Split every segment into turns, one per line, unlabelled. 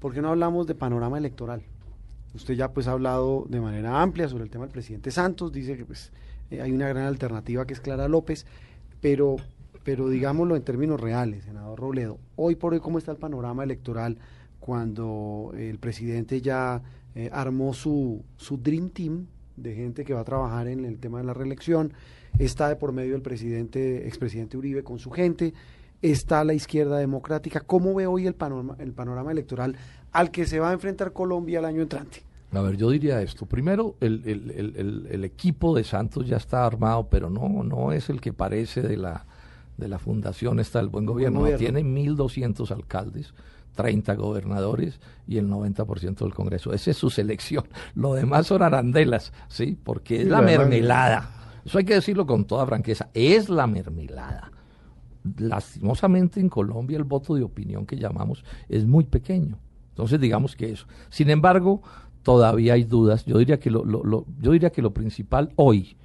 ¿Por qué no hablamos de panorama electoral? Usted ya pues ha hablado de manera amplia sobre el tema del presidente Santos, dice que pues eh, hay una gran alternativa que es Clara López, pero, pero digámoslo en términos reales, senador Robledo, hoy por hoy cómo está el panorama electoral cuando el presidente ya eh, armó su, su Dream Team de gente que va a trabajar en el tema de la reelección, está de por medio el presidente, expresidente Uribe con su gente, está la izquierda democrática. ¿Cómo ve hoy el panorama, el panorama electoral al que se va a enfrentar Colombia el año entrante?
A ver, yo diría esto. Primero, el, el, equipo de Santos ya está armado, pero no, no es el que parece de la, de la Fundación esta del Buen Gobierno. Buen gobierno. Tiene 1.200 alcaldes, 30 gobernadores y el 90% del Congreso. Esa es su selección. Lo demás son arandelas, ¿sí? Porque es la mermelada. Eso hay que decirlo con toda franqueza. Es la mermelada lastimosamente en Colombia el voto de opinión que llamamos es muy pequeño. Entonces digamos que eso. Sin embargo, todavía hay dudas. Yo diría que lo, lo, yo diría que lo principal hoy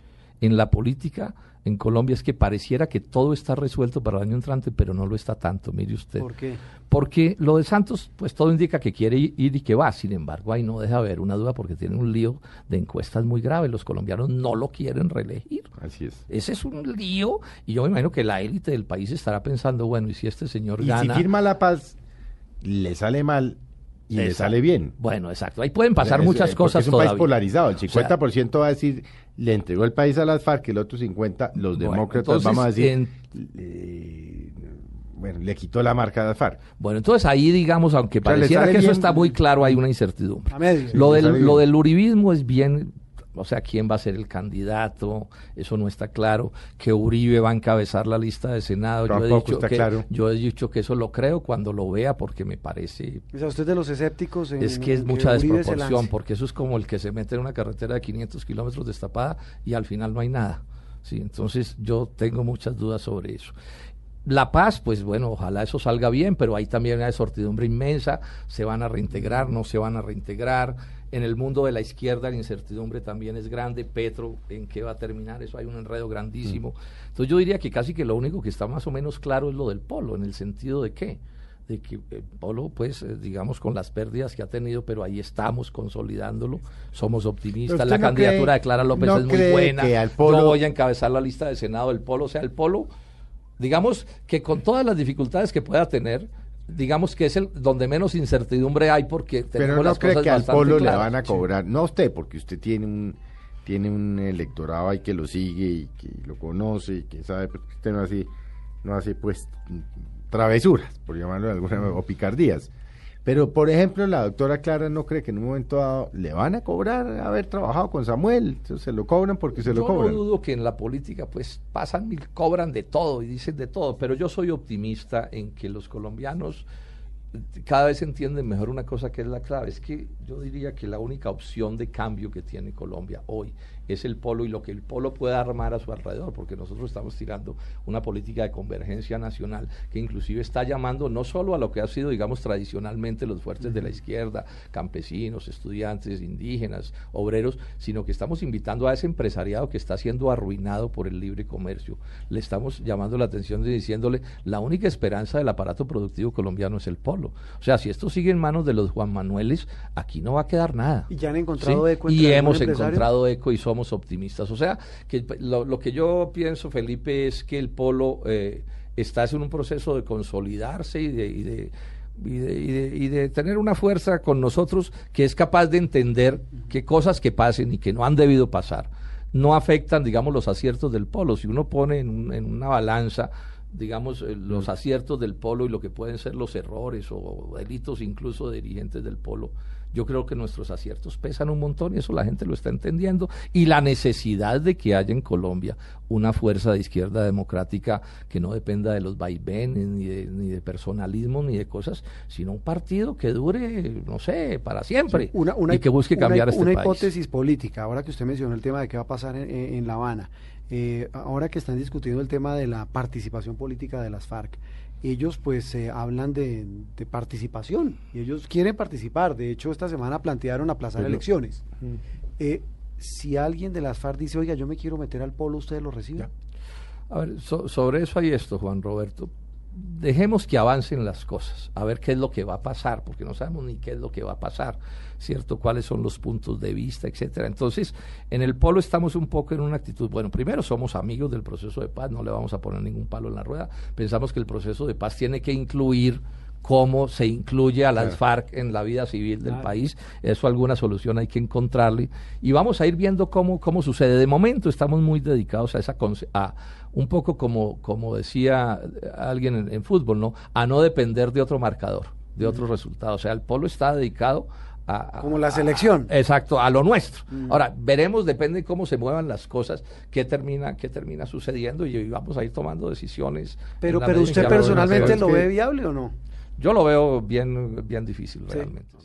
en la política en Colombia es que pareciera que todo está resuelto para el año entrante, pero no lo está tanto, mire usted.
¿Por qué?
Porque lo de Santos, pues todo indica que quiere ir y que va, sin embargo, ahí no deja haber una duda porque tiene un lío de encuestas muy grave, los colombianos no lo quieren reelegir.
Así es.
Ese es un lío y yo me imagino que la élite del país estará pensando, bueno, ¿y si este señor
y
gana?
si firma la paz, le sale mal, y le sale bien.
Bueno, exacto. Ahí pueden pasar muchas cosas.
Es un país polarizado. El 50% va a decir le entregó el país a las FARC, el otro 50, los demócratas, vamos a decir, bueno, le quitó la marca a las FARC.
Bueno, entonces ahí, digamos, aunque pareciera que eso está muy claro, hay una incertidumbre. lo, del, lo del uribismo es bien o sea, quién va a ser el candidato, eso no está claro, que Uribe va a encabezar la lista de Senado, yo he, dicho que, yo he dicho que eso lo creo cuando lo vea porque me parece...
¿Es a usted de los escépticos?
es que es mucha desproporción, porque eso es como el que se mete en una carretera de 500 kilómetros destapada y al final no hay nada. Sí, entonces yo tengo muchas dudas sobre eso. La Paz, pues bueno, ojalá eso salga bien, pero hay también una sortidumbre inmensa, se van a reintegrar, no se van a reintegrar. En el mundo de la izquierda la incertidumbre también es grande, Petro, ¿en qué va a terminar? Eso hay un enredo grandísimo. Mm. Entonces yo diría que casi que lo único que está más o menos claro es lo del polo, en el sentido de qué de que el Polo, pues, eh, digamos, con las pérdidas que ha tenido, pero ahí estamos consolidándolo, somos optimistas, la candidatura de Clara López es muy buena, yo voy a encabezar la lista de Senado del Polo, o sea, el Polo digamos que con todas las dificultades que pueda tener, digamos que es el donde menos incertidumbre hay porque
tenemos Pero no cree que al polo le van a cobrar, no a usted, porque usted tiene un tiene un electorado ahí que lo sigue y que lo conoce y que sabe pues, que usted no hace no hace pues travesuras, por llamarlo de alguna manera, o picardías. Pero, por ejemplo, la doctora Clara no cree que en un momento dado le van a cobrar haber trabajado con Samuel. Se lo cobran porque se lo cobran.
Yo no dudo que en la política, pues, pasan y cobran de todo y dicen de todo. Pero yo soy optimista en que los colombianos cada vez entienden mejor una cosa que es la clave. Es que yo diría que la única opción de cambio que tiene Colombia hoy es el polo y lo que el polo pueda armar a su alrededor, porque nosotros estamos tirando una política de convergencia nacional que inclusive está llamando no solo a lo que ha sido, digamos, tradicionalmente los fuertes de la izquierda, campesinos, estudiantes, indígenas, obreros, sino que estamos invitando a ese empresariado que está siendo arruinado por el libre comercio. Le estamos llamando la atención y diciéndole, la única esperanza del aparato productivo colombiano es el polo. O sea, si esto sigue en manos de los Juan Manueles, aquí no va a quedar nada.
Y ya han encontrado eco.
Y hemos encontrado eco y somos optimistas. O sea, que lo, que yo pienso, Felipe, es que el polo eh, está en un proceso de consolidarse y de, y de y de, tener una fuerza con nosotros que es capaz de entender que cosas que pasen y que no han debido pasar no afectan, digamos, los aciertos del polo. Si uno pone en, en una balanza digamos, eh, los aciertos del polo y lo que pueden ser los errores o delitos incluso de dirigentes del polo yo creo que nuestros aciertos pesan un montón y eso la gente lo está entendiendo. Y la necesidad de que haya en Colombia una fuerza de izquierda democrática que no dependa de los vaivenes, ni de, ni de personalismo, ni de cosas, sino un partido que dure, no sé, para siempre y que busque cambiar
una,
este
una hipótesis política, ahora que usted mencionó el tema de qué va a pasar en, La Habana. Eh, ahora que están discutiendo el tema de la participación política de las FARC, ellos pues eh, hablan de, participación y ellos quieren participar. De hecho, esta semana plantearon aplazar elecciones. Eh, si alguien de las FARC dice, oiga, yo me quiero meter al polo, ¿ustedes lo reciben?
A ver, sobre eso hay esto, Juan Roberto dejemos que avancen las cosas, a ver qué es lo que va a pasar, porque no sabemos ni qué es lo que va a pasar, ¿cierto? Cuáles son los puntos de vista, etcétera. Entonces, en el polo estamos un poco en una actitud, bueno, primero somos amigos del proceso de paz, no le vamos a poner ningún palo en la rueda, pensamos que el proceso de paz tiene que incluir cómo se incluye a las FARC en la vida civil del país. Eso alguna solución hay que encontrarle. Y vamos a ir viendo cómo, cómo sucede. De momento estamos muy dedicados a esa a un poco como, como decía alguien en, fútbol, ¿no? A no depender de otro marcador, de otro resultado. O sea, el polo está dedicado a,
como la selección.
exacto, a lo nuestro. Ahora, veremos, depende de cómo se muevan las cosas, qué termina, qué termina sucediendo y vamos a ir tomando decisiones.
Pero, pero usted personalmente lo ve viable o no?
Yo lo veo bien, bien difícil realmente.